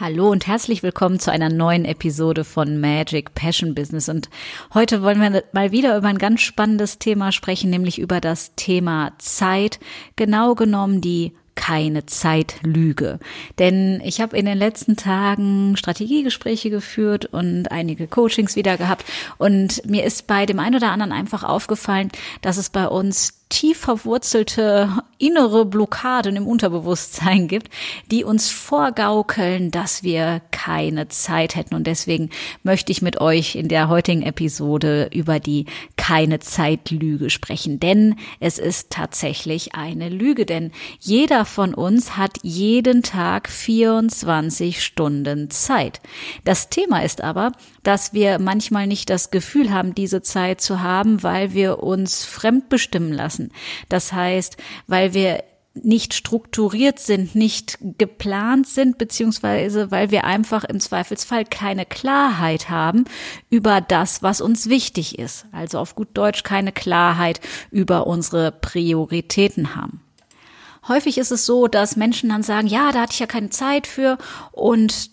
Hallo und herzlich willkommen zu einer neuen Episode von Magic Passion Business. Und heute wollen wir mal wieder über ein ganz spannendes Thema sprechen, nämlich über das Thema Zeit. Genau genommen die keine Zeitlüge. Denn ich habe in den letzten Tagen Strategiegespräche geführt und einige Coachings wieder gehabt. Und mir ist bei dem einen oder anderen einfach aufgefallen, dass es bei uns tief verwurzelte innere Blockaden im Unterbewusstsein gibt, die uns vorgaukeln, dass wir keine Zeit hätten. Und deswegen möchte ich mit euch in der heutigen Episode über die keine Zeitlüge sprechen. Denn es ist tatsächlich eine Lüge. Denn jeder von uns hat jeden Tag 24 Stunden Zeit. Das Thema ist aber, dass wir manchmal nicht das Gefühl haben, diese Zeit zu haben, weil wir uns fremd bestimmen lassen. Das heißt, weil wir nicht strukturiert sind, nicht geplant sind, beziehungsweise weil wir einfach im Zweifelsfall keine Klarheit haben über das, was uns wichtig ist. Also auf gut Deutsch keine Klarheit über unsere Prioritäten haben. Häufig ist es so, dass Menschen dann sagen, ja, da hatte ich ja keine Zeit für und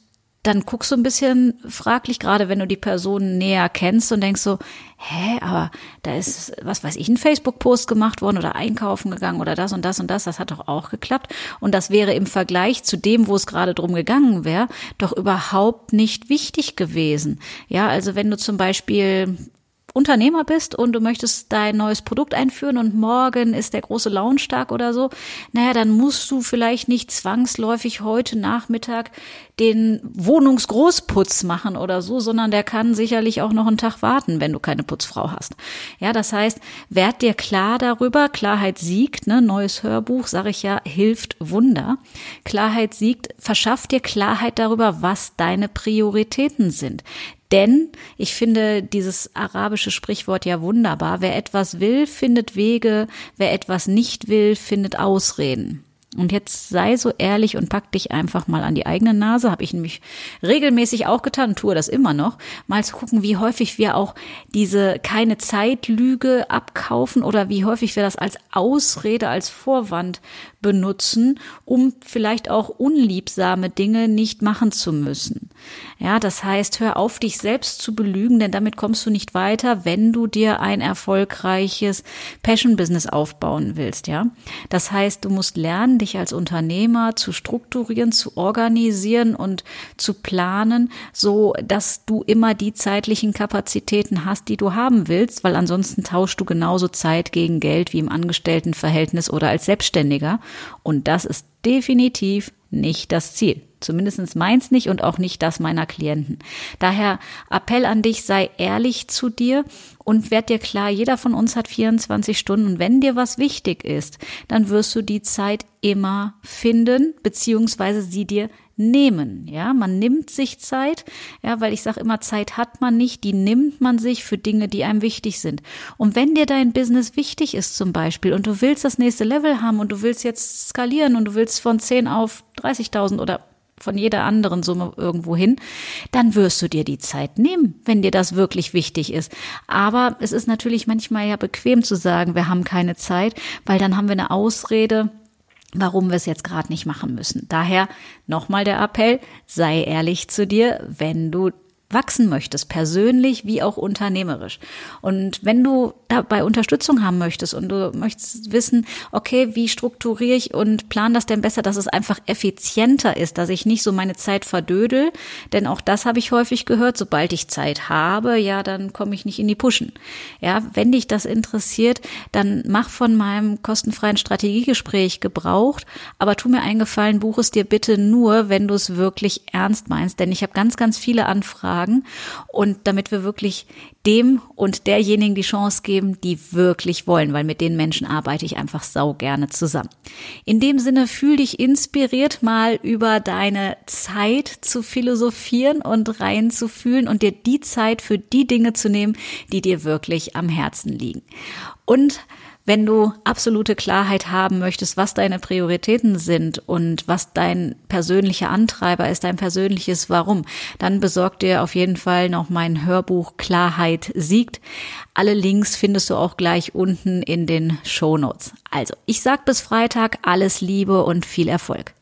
dann guckst du ein bisschen fraglich, gerade wenn du die Person näher kennst und denkst so, hä, aber da ist, was weiß ich, ein Facebook-Post gemacht worden oder einkaufen gegangen oder das und das und das, das hat doch auch geklappt. Und das wäre im Vergleich zu dem, wo es gerade drum gegangen wäre, doch überhaupt nicht wichtig gewesen. Ja, also wenn du zum Beispiel Unternehmer bist und du möchtest dein neues Produkt einführen und morgen ist der große Launchtag oder so, naja, dann musst du vielleicht nicht zwangsläufig heute Nachmittag den Wohnungsgroßputz machen oder so, sondern der kann sicherlich auch noch einen Tag warten, wenn du keine Putzfrau hast. Ja, das heißt, werd dir klar darüber, Klarheit siegt, ne, neues Hörbuch, sage ich ja, hilft Wunder. Klarheit siegt, verschaff dir Klarheit darüber, was deine Prioritäten sind. Denn ich finde dieses arabische Sprichwort ja wunderbar. Wer etwas will, findet Wege. Wer etwas nicht will, findet Ausreden. Und jetzt sei so ehrlich und pack dich einfach mal an die eigene Nase. Habe ich nämlich regelmäßig auch getan, tue das immer noch. Mal zu gucken, wie häufig wir auch diese keine Zeitlüge abkaufen oder wie häufig wir das als Ausrede, als Vorwand benutzen, um vielleicht auch unliebsame Dinge nicht machen zu müssen. Ja, das heißt, hör auf, dich selbst zu belügen, denn damit kommst du nicht weiter, wenn du dir ein erfolgreiches Passion-Business aufbauen willst, ja. Das heißt, du musst lernen, dich als Unternehmer zu strukturieren, zu organisieren und zu planen, so dass du immer die zeitlichen Kapazitäten hast, die du haben willst, weil ansonsten tauschst du genauso Zeit gegen Geld wie im Angestelltenverhältnis oder als Selbstständiger. Und das ist definitiv nicht das Ziel. Zumindest meins nicht und auch nicht das meiner Klienten. Daher Appell an dich, sei ehrlich zu dir und werd dir klar, jeder von uns hat 24 Stunden und wenn dir was wichtig ist, dann wirst du die Zeit immer finden, beziehungsweise sie dir nehmen. Ja, man nimmt sich Zeit, ja, weil ich sage immer, Zeit hat man nicht, die nimmt man sich für Dinge, die einem wichtig sind. Und wenn dir dein Business wichtig ist zum Beispiel und du willst das nächste Level haben und du willst jetzt skalieren und du willst von 10 auf 30.000 oder von jeder anderen Summe irgendwo hin, dann wirst du dir die Zeit nehmen, wenn dir das wirklich wichtig ist. Aber es ist natürlich manchmal ja bequem zu sagen, wir haben keine Zeit, weil dann haben wir eine Ausrede, warum wir es jetzt gerade nicht machen müssen. Daher nochmal der Appell, sei ehrlich zu dir, wenn du wachsen möchtest, persönlich wie auch unternehmerisch. Und wenn du dabei Unterstützung haben möchtest und du möchtest wissen, okay, wie strukturiere ich und plan das denn besser, dass es einfach effizienter ist, dass ich nicht so meine Zeit verdödel, denn auch das habe ich häufig gehört, sobald ich Zeit habe, ja, dann komme ich nicht in die Pushen. Ja, wenn dich das interessiert, dann mach von meinem kostenfreien Strategiegespräch Gebrauch, aber tu mir einen Gefallen, buch es dir bitte nur, wenn du es wirklich ernst meinst, denn ich habe ganz, ganz viele Anfragen fragen und damit wir wirklich dem und derjenigen die Chance geben, die wirklich wollen, weil mit den Menschen arbeite ich einfach sau gerne zusammen. In dem Sinne fühl dich inspiriert, mal über deine Zeit zu philosophieren und reinzufühlen und dir die Zeit für die Dinge zu nehmen, die dir wirklich am Herzen liegen. Und wenn du absolute Klarheit haben möchtest, was deine Prioritäten sind und was dein persönlicher Antreiber ist, dein persönliches Warum, dann besorg dir auf jeden Fall noch mein Hörbuch Klarheit siegt. Alle Links findest du auch gleich unten in den Show Notes. Also, ich sag bis Freitag alles Liebe und viel Erfolg.